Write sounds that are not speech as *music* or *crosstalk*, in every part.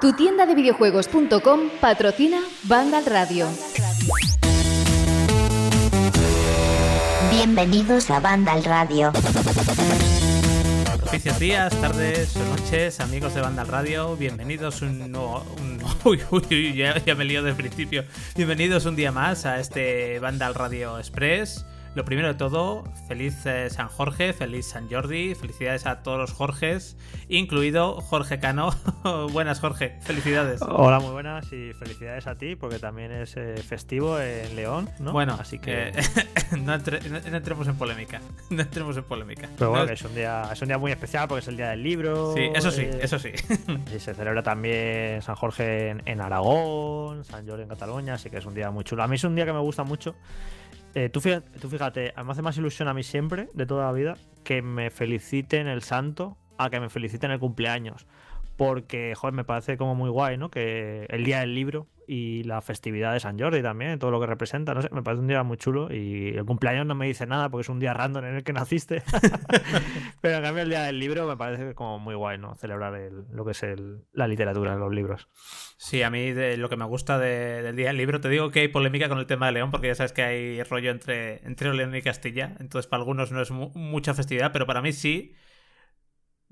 Tu tienda de videojuegos.com patrocina Vandal Radio. Bienvenidos a Vandal Radio. Propicios días, tardes o noches, amigos de Vandal Radio. Bienvenidos un nuevo. Un, *laughs* uy, uy, ya, ya me lío del principio. Bienvenidos un día más a este Vandal Radio Express. Lo primero de todo, feliz eh, San Jorge, feliz San Jordi, felicidades a todos los Jorges, incluido Jorge Cano. *laughs* buenas Jorge, felicidades. Hola, muy buenas y felicidades a ti porque también es eh, festivo en León, ¿no? Bueno, así que *laughs* no, entre, no, no, entremos en polémica, *laughs* no entremos en polémica. Pero bueno, No- que es un día es un día muy especial porque es el día del libro. Sí, eso sí, eh, eso sí. Y se celebra también San Jorge en, en Aragón, San Jordi en Cataluña, así que es un día muy chulo. A mí es un día que me gusta mucho. Eh, tú, fíjate, tú fíjate, me hace más ilusión a mí siempre, de toda la vida, que me feliciten el santo a que me feliciten el cumpleaños. Porque, joder, me parece como muy guay, ¿no? Que el día del libro y la festividad de San Jordi también, todo lo que representa, no sé, me parece un día muy chulo. Y el cumpleaños no me dice nada porque es un día random en el que naciste. *laughs* Pero en cambio, el día del libro me parece como muy guay, ¿no? Celebrar el- lo que es el- la literatura, los libros. Sí, a mí de lo que me gusta de- del día del libro, te digo que hay polémica con el tema de León, porque ya sabes que hay rollo entre, entre León y Castilla, entonces para algunos no es mu- mucha festividad, pero para mí sí.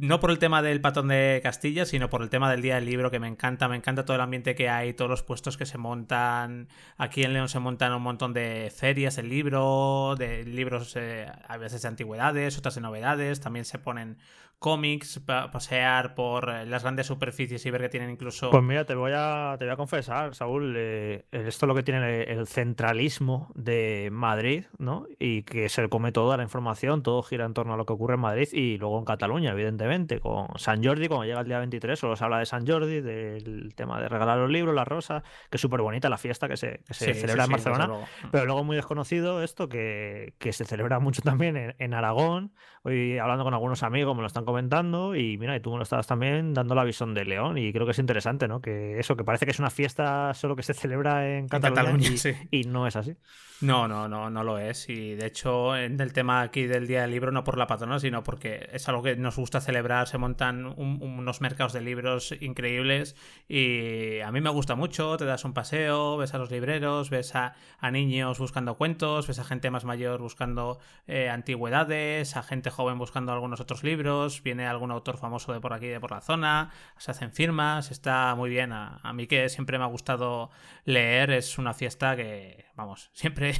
No por el tema del patón de Castilla, sino por el tema del día del libro, que me encanta, me encanta todo el ambiente que hay, todos los puestos que se montan. Aquí en León se montan un montón de ferias del libro, de libros eh, a veces de antigüedades, otras de novedades, también se ponen cómics, pa- pasear por eh, las grandes superficies y ver que tienen incluso... Pues mira, te voy a, te voy a confesar, Saúl, eh, esto es lo que tiene el, el centralismo de Madrid, ¿no? Y que se come toda la información, todo gira en torno a lo que ocurre en Madrid y luego en Cataluña, evidentemente, con San Jordi, cuando llega el día 23, solo se habla de San Jordi, del tema de regalar los libros, las rosas, que es súper bonita la fiesta que se, que se Sí, celebra sí, en sí, Barcelona. luego. Pero luego muy desconocido esto que, que se celebra mucho también en, en Aragón. Hoy hablando con algunos amigos me lo están comentando y mira, y tú me lo estabas también dando la visión de León y creo que es interesante, ¿no? Que eso, que parece que es una fiesta solo que se celebra en Cataluña, Cataluña, y, sí. y no es así. No, no, no, no lo es. Y de hecho, en el tema aquí del Día del Libro, no por la patrona, sino porque es algo que nos gusta celebrar. Se montan un- unos mercados de libros increíbles y a mí me gusta mucho. Te das un paseo, ves a los libreros, ves a, a niños buscando cuentos, ves a gente más mayor buscando eh, antigüedades, a gente joven buscando algunos otros libros. Viene algún autor famoso de por aquí, de por la zona, se hacen firmas, está muy bien. A, a mí que siempre me ha gustado leer, es una fiesta que, vamos, *laughs* siempre,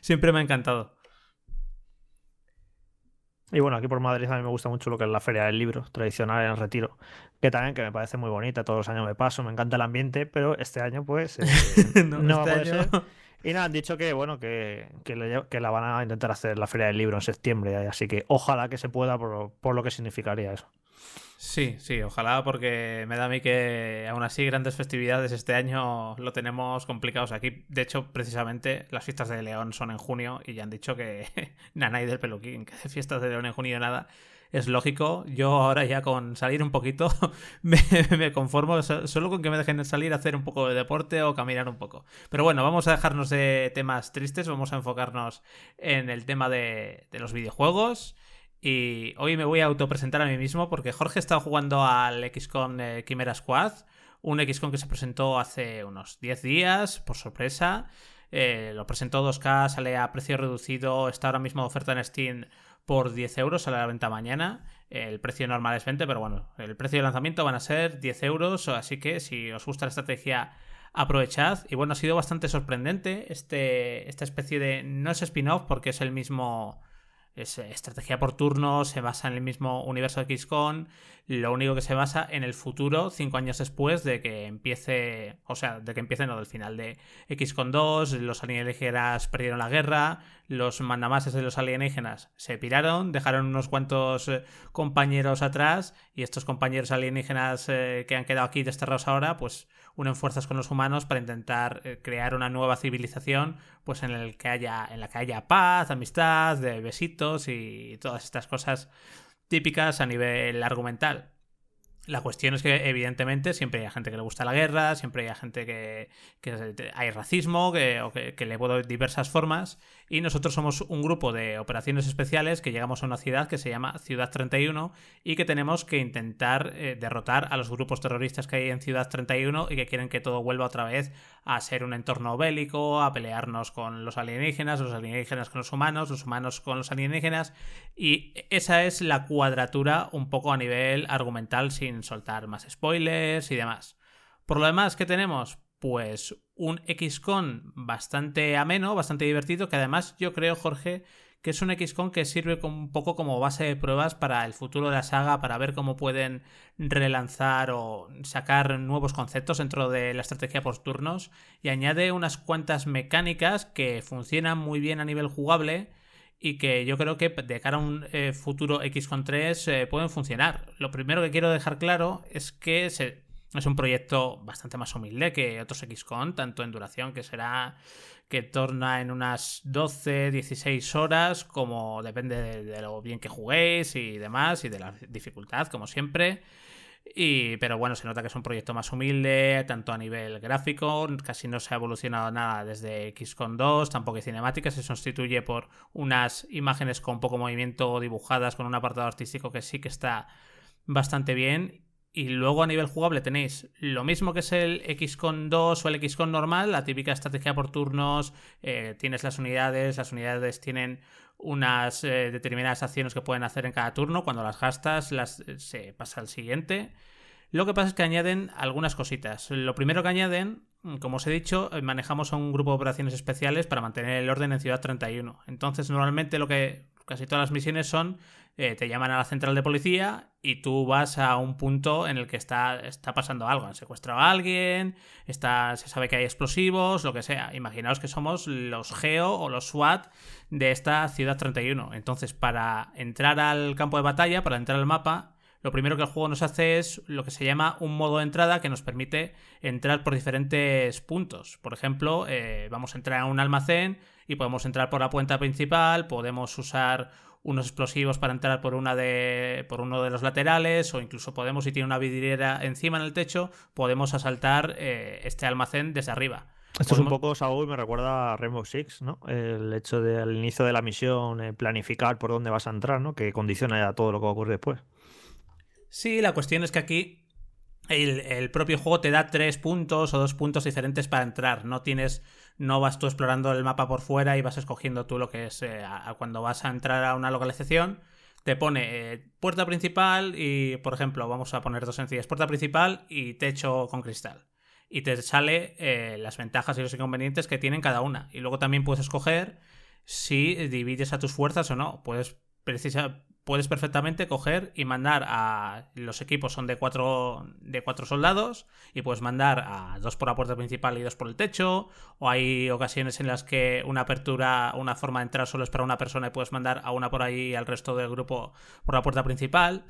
siempre me ha encantado. Y bueno, aquí por Madrid a mí me gusta mucho lo que es la Feria del Libro, tradicional en el Retiro, que también que me parece muy bonita, todos los años me paso, me encanta el ambiente, pero este año pues eh, *laughs* no, va a este poder año- ser. Y nada, han dicho que bueno, que, que, la van a intentar hacer la Feria del Libro en septiembre, así que ojalá que se pueda por, por lo que significaría eso. Sí, sí, ojalá porque me da a mí que aún así grandes festividades este año lo tenemos complicados aquí. De hecho, precisamente las fiestas de León son en junio y ya han dicho que *laughs* Nanay del Peluquín, que hace fiestas de León en junio nada. Es lógico, yo ahora ya con salir un poquito *laughs* me, conformo so- solo con que me dejen salir a hacer un poco de deporte o caminar un poco. Pero bueno, vamos a dejarnos de temas tristes, vamos a enfocarnos en el tema de, de los videojuegos. Y hoy me voy a autopresentar a mí mismo porque Jorge está jugando al XCOM eh, Chimera Squad, un XCOM que se presentó hace unos 10 días, por sorpresa. Eh, lo presentó 2K, sale a precio reducido, está ahora mismo de oferta en Steam por 10 euros, a la venta mañana. El precio normal es 20, pero bueno, el precio de lanzamiento van a ser 10 euros, así que si os gusta la estrategia aprovechad. Y bueno, ha sido bastante sorprendente este, esta especie de... No es spin-off porque es el mismo... Es eh, estrategia por turno, se basa en el mismo universo de XCOM. Lo único que se basa en el futuro, cinco años después de que empiece. O sea, de que empiece, no, del final de XCOM 2. Los alienígenas perdieron la guerra. Los mandamases de los alienígenas se piraron, dejaron unos cuantos eh, compañeros atrás. Y estos compañeros alienígenas eh, que han quedado aquí desterrados ahora, pues unen fuerzas con los humanos para intentar crear una nueva civilización, pues en el que haya, en la que haya paz, amistad, de besitos y todas estas cosas típicas a nivel argumental. La cuestión es que, evidentemente, siempre hay gente que le gusta la guerra, siempre hay gente que, hay racismo, que, o que, le puedo diversas formas. Y nosotros somos un grupo de operaciones especiales que llegamos a una ciudad que se llama Ciudad 31 y que tenemos que intentar eh, derrotar a los grupos terroristas que hay en Ciudad 31 y que quieren que todo vuelva otra vez a ser un entorno bélico, a pelearnos con los alienígenas, los alienígenas con los humanos, los humanos con los alienígenas. Y esa es la cuadratura un poco a nivel argumental sin soltar más spoilers y demás. Por lo demás, ¿qué tenemos? Pues un XCON bastante ameno, bastante divertido, que además yo creo, Jorge, que es un XCON que sirve un poco como base de pruebas para el futuro de la saga, para ver cómo pueden relanzar o sacar nuevos conceptos dentro de la estrategia por turnos y añade unas cuantas mecánicas que funcionan muy bien a nivel jugable y que yo creo que de cara a un eh, futuro XCON 3 eh, pueden funcionar. Lo primero que quiero dejar claro es que es un proyecto bastante más humilde que otros XCON, tanto en duración que será que torna en unas 12, 16 horas, como depende de, lo bien que juguéis y demás, y de la dificultad, como siempre. Y, pero bueno, se nota que es un proyecto más humilde, tanto a nivel gráfico, casi no se ha evolucionado nada desde XCON 2, tampoco hay cinemáticas, se sustituye por unas imágenes con poco movimiento dibujadas con un apartado artístico que sí que está bastante bien y luego a nivel jugable tenéis lo mismo que es el XCON 2 o el XCON normal, la típica estrategia por turnos, eh, tienes las unidades, las unidades tienen unas eh, determinadas acciones que pueden hacer en cada turno, cuando las gastas las, eh, se pasa al siguiente. Lo que pasa es que añaden algunas cositas. Lo primero que añaden, como os he dicho, manejamos a un grupo de operaciones especiales para mantener el orden en Ciudad 31. Entonces normalmente lo que casi todas las misiones son eh, te llaman a la central de policía y tú vas a un punto en el que está, está pasando algo. Han secuestrado a alguien, está, se sabe que hay explosivos, lo que sea. Imaginaos que somos los GEO o los SWAT de esta ciudad 31. Entonces, para entrar al campo de batalla, para entrar al mapa, lo primero que el juego nos hace es lo que se llama un modo de entrada que nos permite entrar por diferentes puntos. Por ejemplo, eh, vamos a entrar a un almacén y podemos entrar por la puerta principal, podemos usar unos explosivos para entrar por una de por uno de los laterales o incluso podemos si tiene una vidriera encima en el techo podemos asaltar eh, este almacén desde arriba. Esto es un poco Saúl me recuerda a Rainbow Six no el hecho de al inicio de la misión eh, planificar por dónde vas a entrar no que condiciona ya todo lo que va a ocurrir después. Sí la cuestión es que aquí el, propio juego te da tres puntos o dos puntos diferentes para entrar. No tienes, no vas tú explorando el mapa por fuera y vas escogiendo tú lo que es eh, cuando vas a entrar a una localización. Te pone eh, puerta principal y, por ejemplo, vamos a poner dos sencillas: puerta principal y techo con cristal. Y te sale eh, las ventajas y los inconvenientes que tienen cada una. Y luego también puedes escoger si divides a tus fuerzas o no. Puedes precisar, puedes perfectamente coger y mandar a los equipos son de cuatro de cuatro soldados y puedes mandar a dos por la puerta principal y dos por el techo o hay ocasiones en las que una apertura una forma de entrar solo es para una persona y puedes mandar a una por ahí y al resto del grupo por la puerta principal.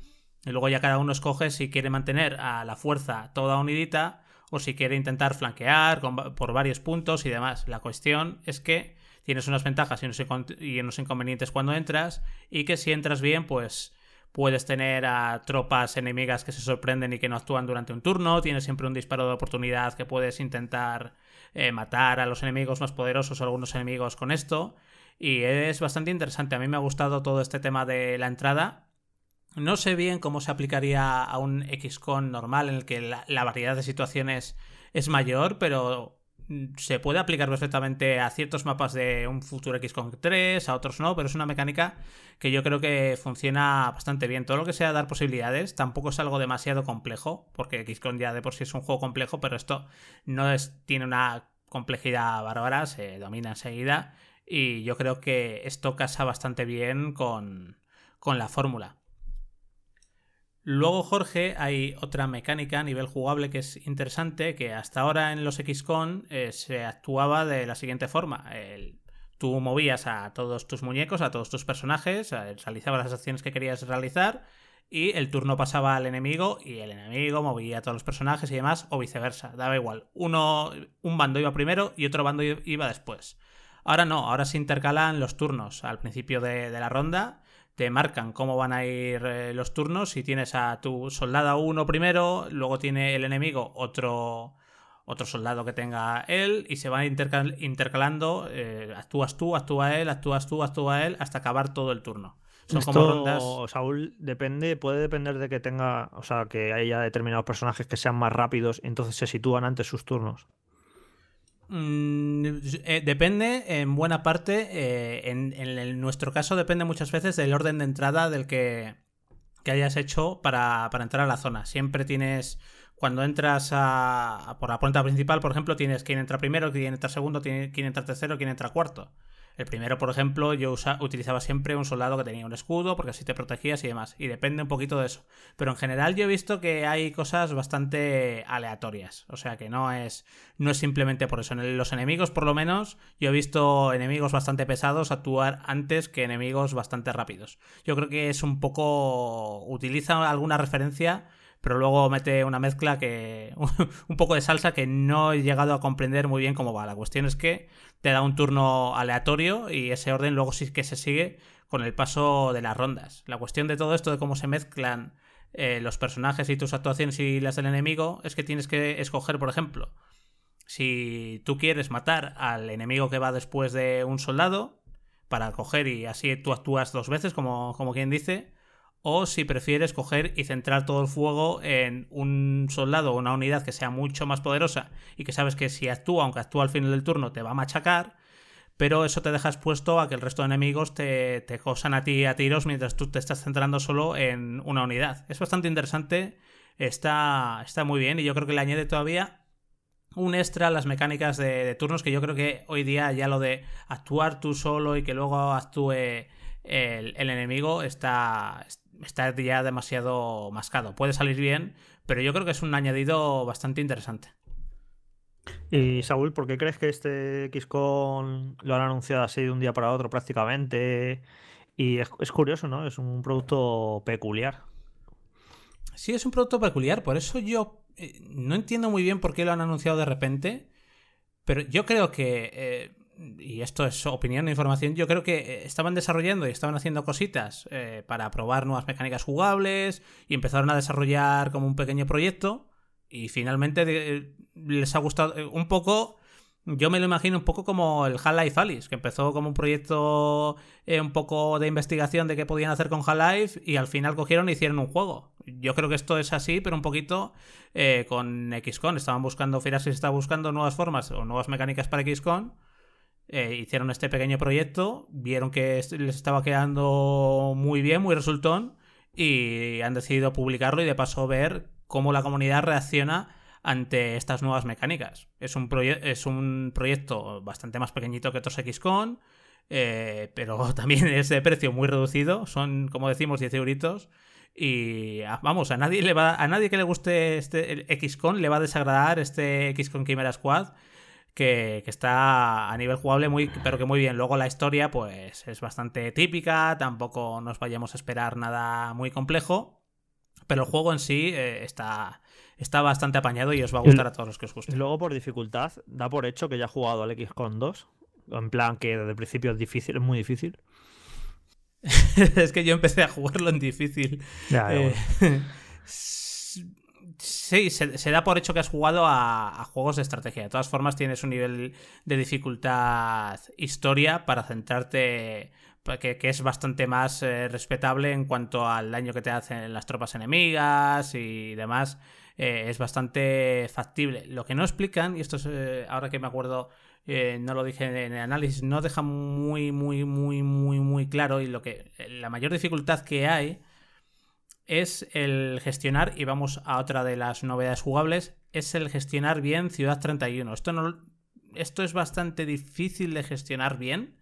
Y luego ya cada uno escoge si quiere mantener a la fuerza toda unidita o si quiere intentar flanquear por varios puntos y demás. La cuestión es que tienes unas ventajas y unos, inconvenientes cuando entras y que si entras bien, pues puedes tener a tropas enemigas que se sorprenden y que no actúan durante un turno, tienes siempre un disparo de oportunidad que puedes intentar eh, matar a los enemigos más poderosos o algunos enemigos con esto. Y es bastante interesante, a mí me ha gustado todo este tema de la entrada. No sé bien cómo se aplicaría a un XCON normal en el que la variedad de situaciones es mayor, pero se puede aplicar perfectamente a ciertos mapas de un futuro XCOM 3, a otros no, pero es una mecánica que yo creo que funciona bastante bien. Todo lo que sea dar posibilidades tampoco es algo demasiado complejo, porque XCOM ya de por sí es un juego complejo, pero esto no tiene una complejidad bárbara, se domina enseguida, y yo creo que esto casa bastante bien con, con la fórmula. Luego, Jorge, hay otra mecánica a nivel jugable que es interesante, que hasta ahora en los XCON eh, se actuaba de la siguiente forma. tú movías a todos tus muñecos, a todos tus personajes, realizabas las acciones que querías realizar y el turno pasaba al enemigo y el enemigo movía a todos los personajes y demás, o viceversa, daba igual. Uno, un bando iba primero y otro bando iba después. Ahora no, ahora se intercalan los turnos al principio de la ronda te marcan cómo van a ir eh, los turnos. Si tienes a tu soldado uno primero, luego tiene el enemigo otro, otro soldado que tenga él y se van intercalando. Eh, actúas tú, actúa él, actúas tú, actúa él, hasta acabar todo el turno. Son como rondas. Saúl, depende, puede depender de que tenga, o sea, que haya determinados personajes que sean más rápidos, entonces se sitúan antes sus turnos. Mm, eh, depende en buena parte, eh, en, nuestro caso depende muchas veces del orden de entrada del que, hayas hecho para, entrar a la zona. Siempre tienes, cuando entras a, por la puerta principal, por ejemplo, tienes quién entra primero, quién entra segundo, quién entra tercero, quién entra cuarto. El primero, por ejemplo, yo utilizaba siempre un soldado que tenía un escudo porque así te protegías y demás. Y depende un poquito de eso. Pero en general yo he visto que hay cosas bastante aleatorias. O sea que no es, no es simplemente por eso. En los enemigos, por lo menos, yo he visto enemigos bastante pesados actuar antes que enemigos bastante rápidos. Yo creo que es un poco... utiliza alguna referencia pero luego mete una mezcla que. *laughs* un poco de salsa que no he llegado a comprender muy bien cómo va. La cuestión es que te da un turno aleatorio y ese orden luego sí que se sigue con el paso de las rondas. La cuestión de todo esto, de cómo se mezclan eh, los personajes y tus actuaciones y las del enemigo, es que tienes que escoger, por ejemplo, si tú quieres matar al enemigo que va después de un soldado, para coger y así tú actúas dos veces, como, como quien dice, o si prefieres coger y centrar todo el fuego en un soldado o una unidad que sea mucho más poderosa y que sabes que si actúa, aunque actúa al final del turno, te va a machacar, pero eso te deja expuesto a que el resto de enemigos te, te cosan a ti a tiros mientras tú te estás centrando solo en una unidad. Es bastante interesante, está, está muy bien y yo creo que le añade todavía un extra las mecánicas de, turnos que yo creo que hoy día ya lo de actuar tú solo y que luego actúe el enemigo está, está ya demasiado mascado. Puede salir bien, pero yo creo que es un añadido bastante interesante. Y Saúl, ¿por qué crees que este XCON lo han anunciado así de un día para otro prácticamente? Y es, curioso, ¿no? Es un producto peculiar. Sí, es un producto peculiar, por eso yo eh, no entiendo muy bien por qué lo han anunciado de repente, pero yo creo que eh, y esto es opinión e información, yo creo que eh, estaban desarrollando y estaban haciendo cositas eh, para probar nuevas mecánicas jugables y empezaron a desarrollar como un pequeño proyecto y finalmente les ha gustado eh, un poco, yo me lo imagino un poco como el Half-Life Alice, que empezó como un proyecto un poco de investigación de qué podían hacer con Half-Life y al final cogieron e hicieron un juego. Yo creo que esto es así, pero un poquito con XCON. Estaban buscando, Firaxis estaba buscando nuevas formas o nuevas mecánicas para XCON eh, hicieron este pequeño proyecto, vieron que les estaba quedando muy bien, muy resultón, y han decidido publicarlo y de paso ver cómo la comunidad reacciona ante estas nuevas mecánicas. Es un, es un proyecto bastante más pequeñito que otros XCON, eh, pero *laughs* también es de precio muy reducido, son como decimos 10 euritos. Y ah, vamos, a nadie le va, a nadie que le guste este XCON le va a desagradar este XCON Chimera Squad que, está a nivel jugable muy, pero que muy bien. Luego la historia, pues es bastante típica, tampoco nos vayamos a esperar nada muy complejo. Pero el juego en sí eh, está, está bastante apañado y os va a gustar a todos los que os guste. Luego, por dificultad, da por hecho que ya ha jugado al XCOM 2. En plan que desde el principio es difícil, es muy difícil. *laughs* es que yo empecé a jugarlo en difícil. Ya, eh, *laughs* Sí, se, da por hecho que has jugado a, juegos de estrategia. De todas formas, tienes un nivel de dificultad historia para centrarte, que, es bastante más eh, respetable en cuanto al daño que te hacen las tropas enemigas y demás. Eh, es bastante factible. Lo que no explican, y esto es eh, ahora que me acuerdo, no lo dije en el análisis, no deja muy, muy, muy, muy, muy claro. Y lo que la mayor dificultad que hay es el gestionar, y vamos a otra de las novedades jugables, es el gestionar bien Ciudad 31. Esto, no, esto es bastante difícil de gestionar bien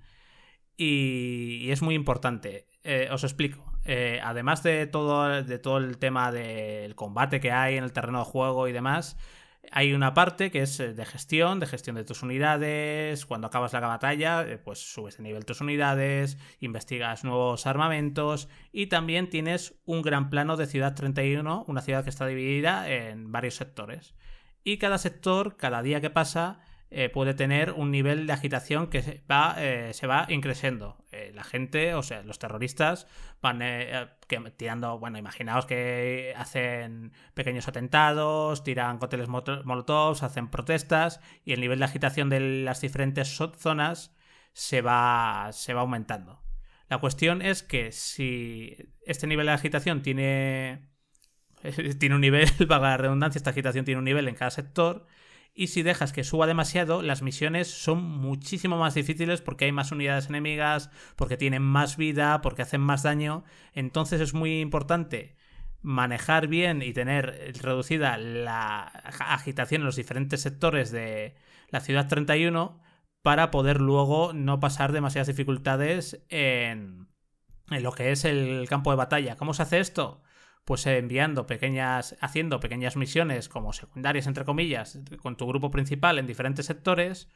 y, es muy importante. Eh, os explico. Eh, además de todo, de todo el tema del combate que hay en el terreno de juego y demás, hay una parte que es eh, de gestión, de gestión de tus unidades. Cuando acabas la batalla, eh, pues subes de nivel tus unidades, investigas nuevos armamentos y también tienes un gran plano de Ciudad 31, una ciudad que está dividida en varios sectores. Y cada sector, cada día que pasa, eh, puede tener un nivel de agitación que se va, eh, se va increciendo. Eh, la gente, o sea, los terroristas van tirando, bueno, imaginaos que hacen pequeños atentados, tiran cócteles molotovs, hacen protestas y el nivel de agitación de las diferentes zonas se va, se va aumentando. La cuestión es que si este nivel de agitación tiene, *laughs* tiene un nivel, *laughs* para la redundancia, esta agitación tiene un nivel en cada sector, y si dejas que suba demasiado, las misiones son muchísimo más difíciles porque hay más unidades enemigas, porque tienen más vida, porque hacen más daño. Entonces es muy importante manejar bien y tener reducida la agitación en los diferentes sectores de la ciudad 31 para poder luego no pasar demasiadas dificultades en, en lo que es el campo de batalla. ¿Cómo se hace esto? Pues enviando pequeñas, haciendo pequeñas misiones como secundarias, entre comillas, con tu grupo principal en diferentes sectores,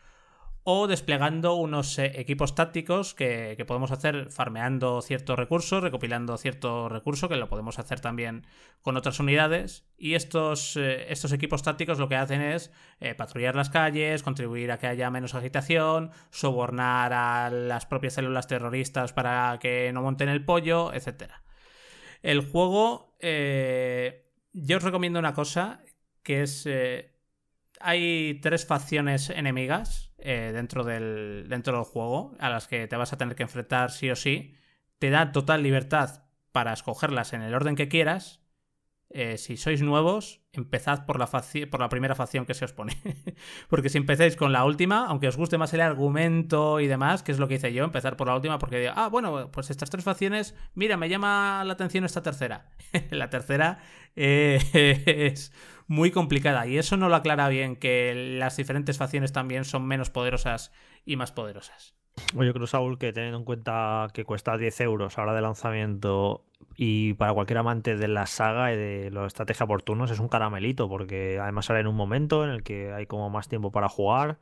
o desplegando unos eh, equipos tácticos que, podemos hacer farmeando ciertos recursos, recopilando cierto recurso, que lo podemos hacer también con otras unidades. Y estos, eh, estos equipos tácticos lo que hacen es eh, patrullar las calles, contribuir a que haya menos agitación, sobornar a las propias células terroristas para que no monten el pollo, etcétera. El juego, eh, yo os recomiendo una cosa, que es... Eh, hay tres facciones enemigas eh, dentro, del, dentro del juego a las que te vas a tener que enfrentar sí o sí. Te da total libertad para escogerlas en el orden que quieras eh, si sois nuevos, empezad por la, primera facción que se os pone. *laughs* porque si empezáis con la última, aunque os guste más el argumento y demás, que es lo que hice yo, empezar por la última, porque digo, ah, bueno, pues estas tres facciones, mira, me llama la atención esta tercera. *laughs* la tercera eh, *laughs* es muy complicada y eso no lo aclara bien, que las diferentes facciones también son menos poderosas y más poderosas. Yo creo, Saúl, que teniendo en cuenta que cuesta 10 euros ahora de lanzamiento y para cualquier amante de la saga y de la estrategia por turnos es un caramelito, porque además sale en un momento en el que hay como más tiempo para jugar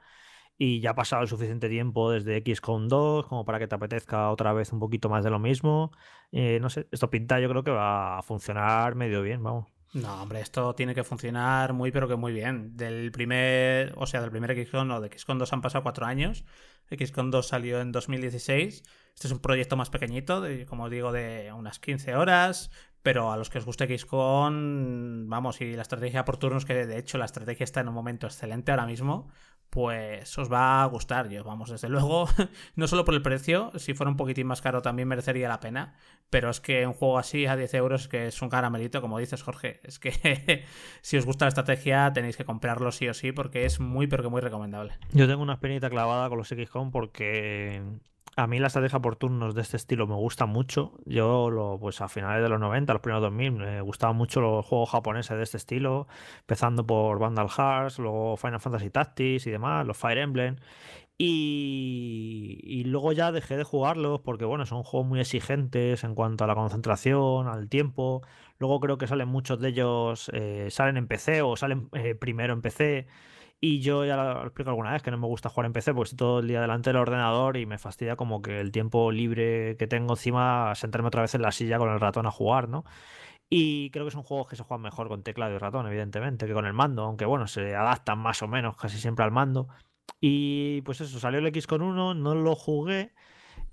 y ya ha pasado el suficiente tiempo desde XCOM 2 como para que te apetezca otra vez un poquito más de lo mismo. Eh, no sé, esto pinta yo creo que va a funcionar medio bien, vamos. No, hombre, esto tiene que funcionar muy, pero que muy bien. Del primer, o sea, del primer XCOM o de XCOM 2 han pasado cuatro años. XCOM 2 salió en 2016. Este es un proyecto más pequeñito, como digo, de unas 15 horas. Pero a los que os guste XCOM, vamos, y la estrategia por turnos, que de hecho la estrategia está en un momento excelente ahora mismo, pues os va a gustar. Yo, vamos, desde luego, *laughs* no solo por el precio, si fuera un poquitín más caro también merecería la pena, pero es que un juego así a 10 euros, que es un caramelito, como dices Jorge, *laughs* es que si os gusta la estrategia tenéis que comprarlo sí o sí, porque es muy, pero que muy recomendable. Yo tengo una experiencia clavada con los XCOM porque a mí la estrategia por turnos de este estilo me gusta mucho. Yo, lo, pues a finales de los 90, los primeros 2000, me gustaban mucho los juegos japoneses de este estilo, empezando por Vandal Hearts, luego Final Fantasy Tactics y demás, los Fire Emblem. Y, y, luego ya dejé de jugarlos porque, bueno, son juegos muy exigentes en cuanto a la concentración, al tiempo. Luego creo que salen muchos de ellos, eh, salen en PC o salen eh, primero en PC. Y yo ya lo explico alguna vez que no me gusta jugar en PC porque estoy todo el día delante del ordenador y me fastidia como que el tiempo libre que tengo encima sentarme otra vez en la silla con el ratón a jugar, ¿no? Y creo que son juegos que se juegan mejor con teclado y ratón, evidentemente, que con el mando, aunque bueno, se adaptan más o menos casi siempre al mando. Y pues eso, salió el X con uno, no lo jugué.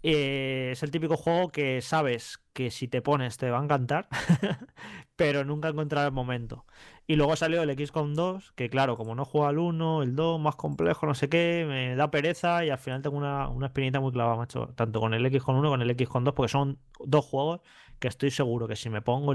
Eh, es el típico juego que sabes que si te pones te va a encantar, *laughs* pero nunca encontrar el momento. Y luego salió el XCOM 2, que claro, como no juego al 1, el 2, más complejo, no sé qué, me da pereza y al final tengo una, una experiencia muy clavada, macho. Tanto con el XCOM 1 como con el XCOM 2, porque son dos juegos que estoy seguro que si me pongo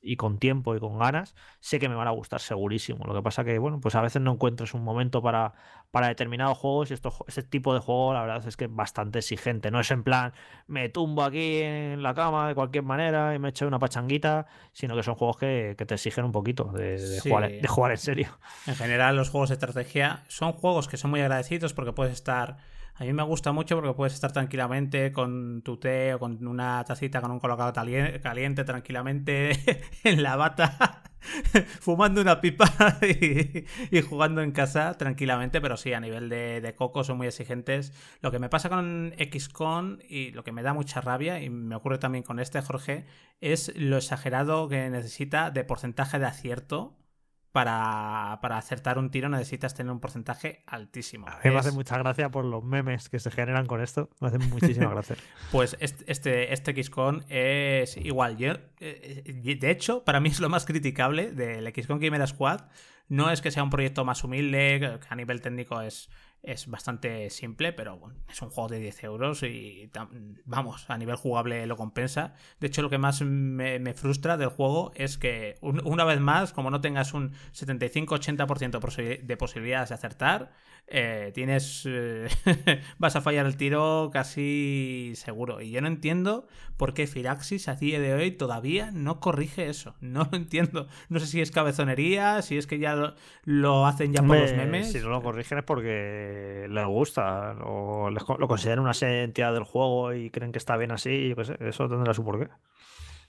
y con tiempo y con ganas, sé que me van a gustar segurísimo. Lo que pasa que, bueno, pues a veces no encuentras un momento para, para determinados juegos y esto, ese tipo de juego, la verdad es que es bastante exigente. No es en plan, me tumbo aquí en la cama de cualquier manera y me echo una pachanguita, sino que son juegos que, te exigen un poquito de, jugar, de jugar en serio. En general, los juegos de estrategia son juegos que son muy agradecidos porque puedes estar a mí me gusta mucho porque puedes estar tranquilamente con tu té o con una tacita con un colocado caliente tranquilamente *laughs* en la bata, *laughs* fumando una pipa *laughs* y, jugando en casa tranquilamente, pero sí, a nivel de, de, coco son muy exigentes. Lo que me pasa con XCON y lo que me da mucha rabia, y me ocurre también con este, Jorge, es lo exagerado que necesita de porcentaje de acierto para, para, acertar un tiro necesitas tener un porcentaje altísimo. A mí me hace mucha gracia por los memes que se generan con esto. Me hace muchísima gracia. *laughs* pues este, este, este XCON es igual. Yo, eh, de hecho, para mí es lo más criticable del XCON Gamer Squad. No es que sea un proyecto más humilde, que a nivel técnico es, es bastante simple, pero bueno, es un juego de 10 euros y vamos, a nivel jugable lo compensa. De hecho, lo que más me, frustra del juego es que una vez más, como no tengas un 75-80% de posibilidades de acertar, eh, tienes. Eh, *laughs* vas a fallar el tiro casi seguro. Y yo no entiendo por qué Firaxis a día de hoy todavía no corrige eso. No lo entiendo. No sé si es cabezonería, si es que ya lo, hacen ya por los memes. Si no lo corrigen es porque les gusta o lo consideran una entidad del juego y creen que está bien así. eso tendrá su porqué.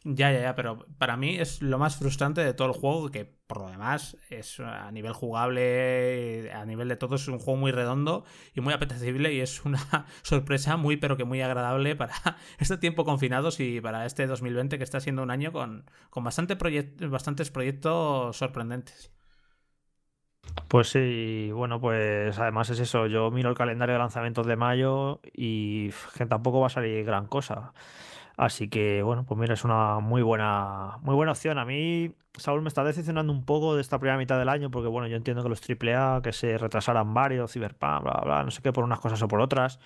Ya, ya, ya, pero para mí es lo más frustrante de todo el juego, que por lo demás es a nivel jugable, a nivel de todo, es un juego muy redondo y muy apetecible y es una *laughs* sorpresa muy, pero que muy agradable para *laughs* este tiempo confinados y para este 2020 que está siendo un año con, con bastante bastantes proyectos sorprendentes. Pues sí, bueno, pues además es eso, yo miro el calendario de lanzamientos de mayo y que tampoco va a salir gran cosa. Así que, bueno, pues mira, es una muy buena, muy buena opción. A mí, Saúl, me está decepcionando un poco de esta primera mitad del año, porque bueno, yo entiendo que los AAA, que se retrasaran varios, Cyberpunk, bla, bla, no sé qué, por unas cosas o por otras.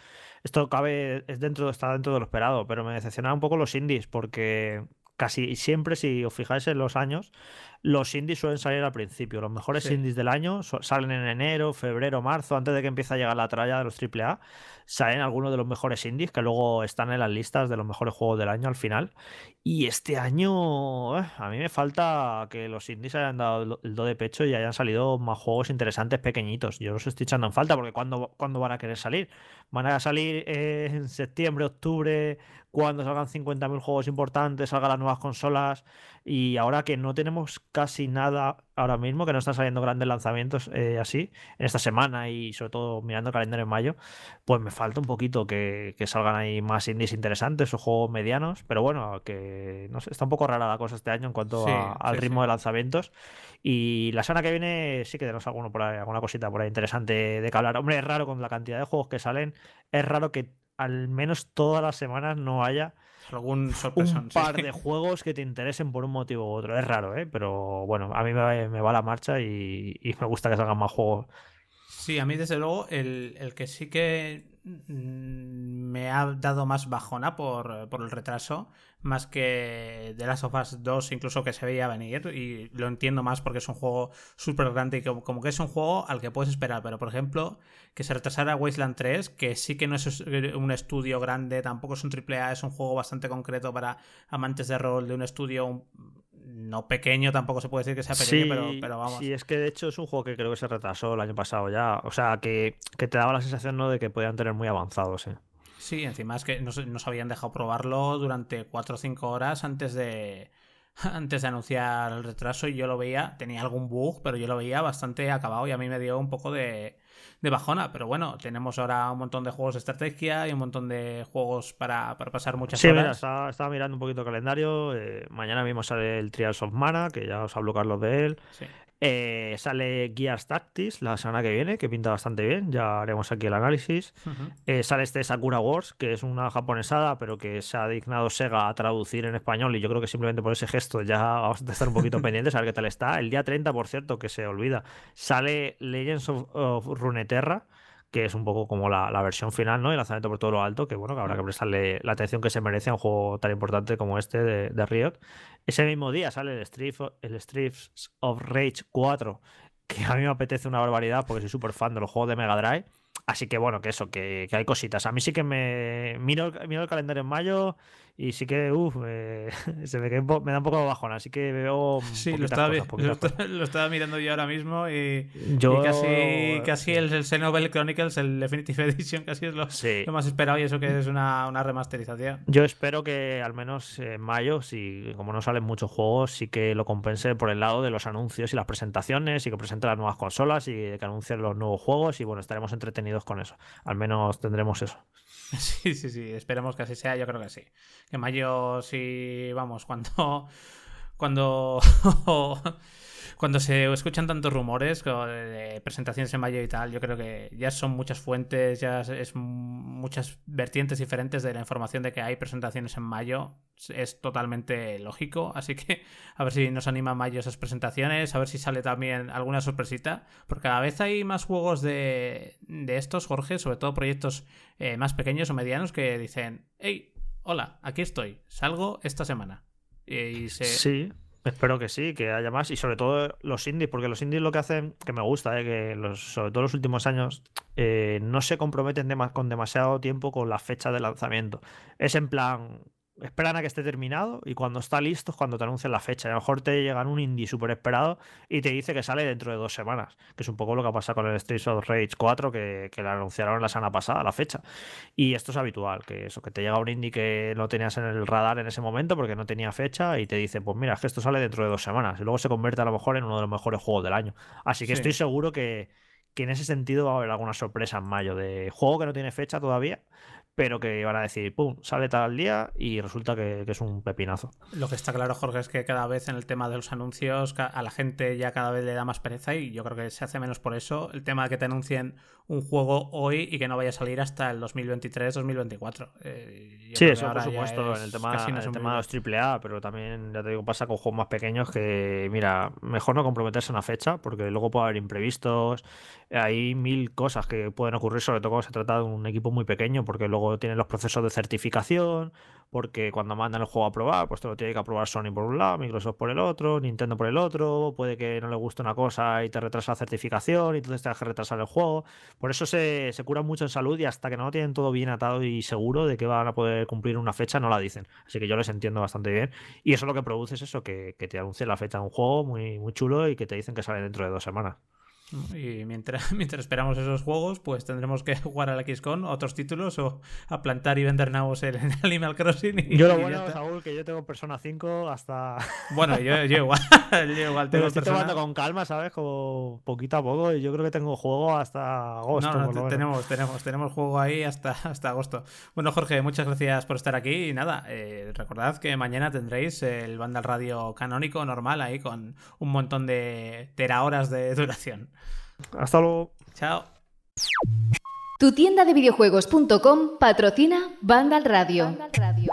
Esto cabe, es dentro, está dentro de lo esperado, pero me decepcionaba un poco los indies, porque casi siempre, si os fijáis en los años, los indies suelen salir al principio. Los mejores indies del año salen en enero, febrero, marzo, antes de que empiece a llegar la tralla de los AAA. Salen algunos de los mejores indies que luego están en las listas de los mejores juegos del año al final. Y este año, eh, a mí me falta que los indies hayan dado el do de pecho y hayan salido más juegos interesantes pequeñitos. Yo los estoy echando en falta porque ¿cuándo, van a querer salir? Van a salir en septiembre, octubre, cuando salgan 50.000 juegos importantes, salgan las nuevas consolas. Y ahora que no tenemos casi nada ahora mismo, que no están saliendo grandes lanzamientos eh, así, en esta semana y sobre todo mirando el calendario en mayo, pues me falta un poquito que, salgan ahí más indies interesantes o juegos medianos. Pero bueno, que no sé, está un poco rara la cosa este año en cuanto al ritmo de lanzamientos. Y la semana que viene sí que tenemos alguno por ahí, alguna cosita por ahí interesante de que hablar. Hombre, es raro con la cantidad de juegos que salen, es raro que al menos todas las semanas no haya algún un par de juegos que te interesen por un motivo u otro. Es raro, ¿eh? Pero bueno, a mí me va, la marcha y, me gusta que salgan más juegos. Sí, a mí desde luego el, el que sí que me ha dado más bajona por, el retraso, más que de Last of Us 2 incluso que se veía venir y lo entiendo más porque es un juego súper grande y como, que es un juego al que puedes esperar, pero por ejemplo que se retrasara Wasteland 3, que sí que no es un estudio grande, tampoco es un AAA, es un juego bastante concreto para amantes de rol de un estudio no pequeño, tampoco se puede decir que sea pequeño, pero, vamos. Sí, es que de hecho es un juego que creo que se retrasó el año pasado ya. O sea, que, te daba la sensación ¿no? de que podían tener muy avanzados. Sí, encima es que nos, nos habían dejado probarlo durante 4 o 5 horas antes de, *laughs* antes de anunciar el retraso y yo lo veía, tenía algún bug, pero yo lo veía bastante acabado y a mí me dio un poco de, de bajona. Pero bueno, tenemos ahora un montón de juegos de estrategia y un montón de juegos para, pasar muchas horas. Sí, mira, estaba, mirando un poquito el calendario. Eh, mañana mismo sale el Trials of Mana, que ya os hablo Carlos de él. Sí. Eh, sale Gears Tactics la semana que viene, que pinta bastante bien. Ya haremos aquí el análisis. Eh, sale este Sakura Wars, que es una japonesada, pero que se ha dignado Sega a traducir en español. Y yo creo que simplemente por ese gesto ya *laughs* vamos a estar un poquito *laughs* pendientes a ver qué tal está. El día 30, por cierto, que se olvida, sale Legends of Runeterra que es un poco como la, versión final, ¿no? El lanzamiento por todo lo alto, que bueno, que habrá que prestarle la atención que se merece a un juego tan importante como este de, Riot. Ese mismo día sale el, Street, el Streets of Rage 4, que a mí me apetece una barbaridad porque soy súper fan de los juegos de Mega Drive. Así que bueno, que eso, que, hay cositas. A mí sí que me miro, miro el calendario en mayo y sí que, uff, *laughs* se me, me, da un poco bajón, así que veo. Sí, lo estaba, *laughs* lo, estaba, mirando yo ahora mismo y, yo... casi, casi el, el Xenoblade Chronicles, el Definitive Edition, casi es lo, lo, más esperado y eso que es una, una, remasterización. Yo espero que al menos en mayo, si como no salen muchos juegos, sí que lo compense por el lado de los anuncios y las presentaciones y que presente las nuevas consolas y que anuncien los nuevos juegos y bueno, estaremos entretenidos con eso. Al menos tendremos eso. *laughs* Sí, sí, sí, esperemos que así sea, yo creo que sí. Que mayo, sí, vamos, cuando. Cuando. *laughs* cuando se escuchan tantos rumores de presentaciones en mayo y tal, yo creo que ya son muchas fuentes, ya es muchas vertientes diferentes de la información de que hay presentaciones en mayo. Es totalmente lógico, así que a ver si nos anima mayo esas presentaciones, a ver si sale también alguna sorpresita, porque cada vez hay más juegos de, de estos, Jorge, sobre todo proyectos eh, más pequeños o medianos que dicen, hey, hola, aquí estoy, salgo esta semana. Se... Sí, espero que sí, que haya más. Y sobre todo los indies, porque los indies lo que hacen, que me gusta, eh, que los, sobre todo los últimos años, eh, no se comprometen con demasiado tiempo con la fecha de lanzamiento. Es en plan, esperan a que esté terminado y cuando está listo es cuando te anuncian la fecha. a lo mejor te llegan un indie súper esperado y te dice que sale dentro de dos semanas, que es un poco lo que ha pasado con el Streets of Rage 4, que, que lo anunciaron la semana pasada, la fecha. Y esto es habitual, que eso, que te llega un indie que no tenías en el radar en ese momento porque no tenía fecha y te dice, pues mira, es que esto sale dentro de dos semanas y luego se convierte a lo mejor en uno de los mejores juegos del año. Así que estoy seguro que, que en ese sentido va a haber alguna sorpresa en mayo de juego que no tiene fecha todavía, pero que van a decir, pum, sale tal día y resulta que, es un pepinazo. Lo que está claro, Jorge, es que cada vez en el tema de los anuncios a la gente ya cada vez le da más pereza y yo creo que se hace menos por eso. El tema de que te anuncien un juego hoy y que no vaya a salir hasta el 2023-2024. Eh, sí, eso por supuesto, en el tema, el tema de los AAA, pero también, ya te digo, pasa con juegos más pequeños que, mira, mejor no comprometerse una fecha porque luego puede haber imprevistos, hay mil cosas que pueden ocurrir, sobre todo cuando se trata de un equipo muy pequeño, porque luego tienen los procesos de certificación, porque cuando mandan el juego a probar, pues te lo tiene que aprobar Sony por un lado, Microsoft por el otro, Nintendo por el otro, puede que no le guste una cosa y te retrasa la certificación y entonces te que retrasar el juego. Por eso se, se curan mucho en salud y hasta que no lo tienen todo bien atado y seguro de que van a poder cumplir una fecha, no la dicen. Así que yo les entiendo bastante bien. Y eso lo que produce es eso, que, que te anuncien la fecha de un juego muy, muy chulo y que te dicen que sale dentro de dos semanas. Y mientras, *laughs* mientras esperamos esos juegos, pues tendremos que *laughs* jugar al XCON, otros títulos, o a plantar y vender nabos en *laughs* Animal Crossing. Y, yo lo bueno, Saúl, que yo tengo Persona 5 hasta. Bueno, yo, yo igual. yo igual tengo estoy tomando con calma, ¿sabes? Como poquito a poco. Y yo creo que tengo juego hasta agosto. No, no, tenemos, tenemos, tenemos juego ahí hasta, hasta agosto. Bueno, Jorge, muchas gracias por estar aquí. Y nada, eh, recordad que mañana tendréis el Vandal Radio canónico normal ahí con un montón de terahoras de duración. Hasta luego. Chao. Tu tienda de videojuegos.com patrocina Vandal Radio. Vandal Radio.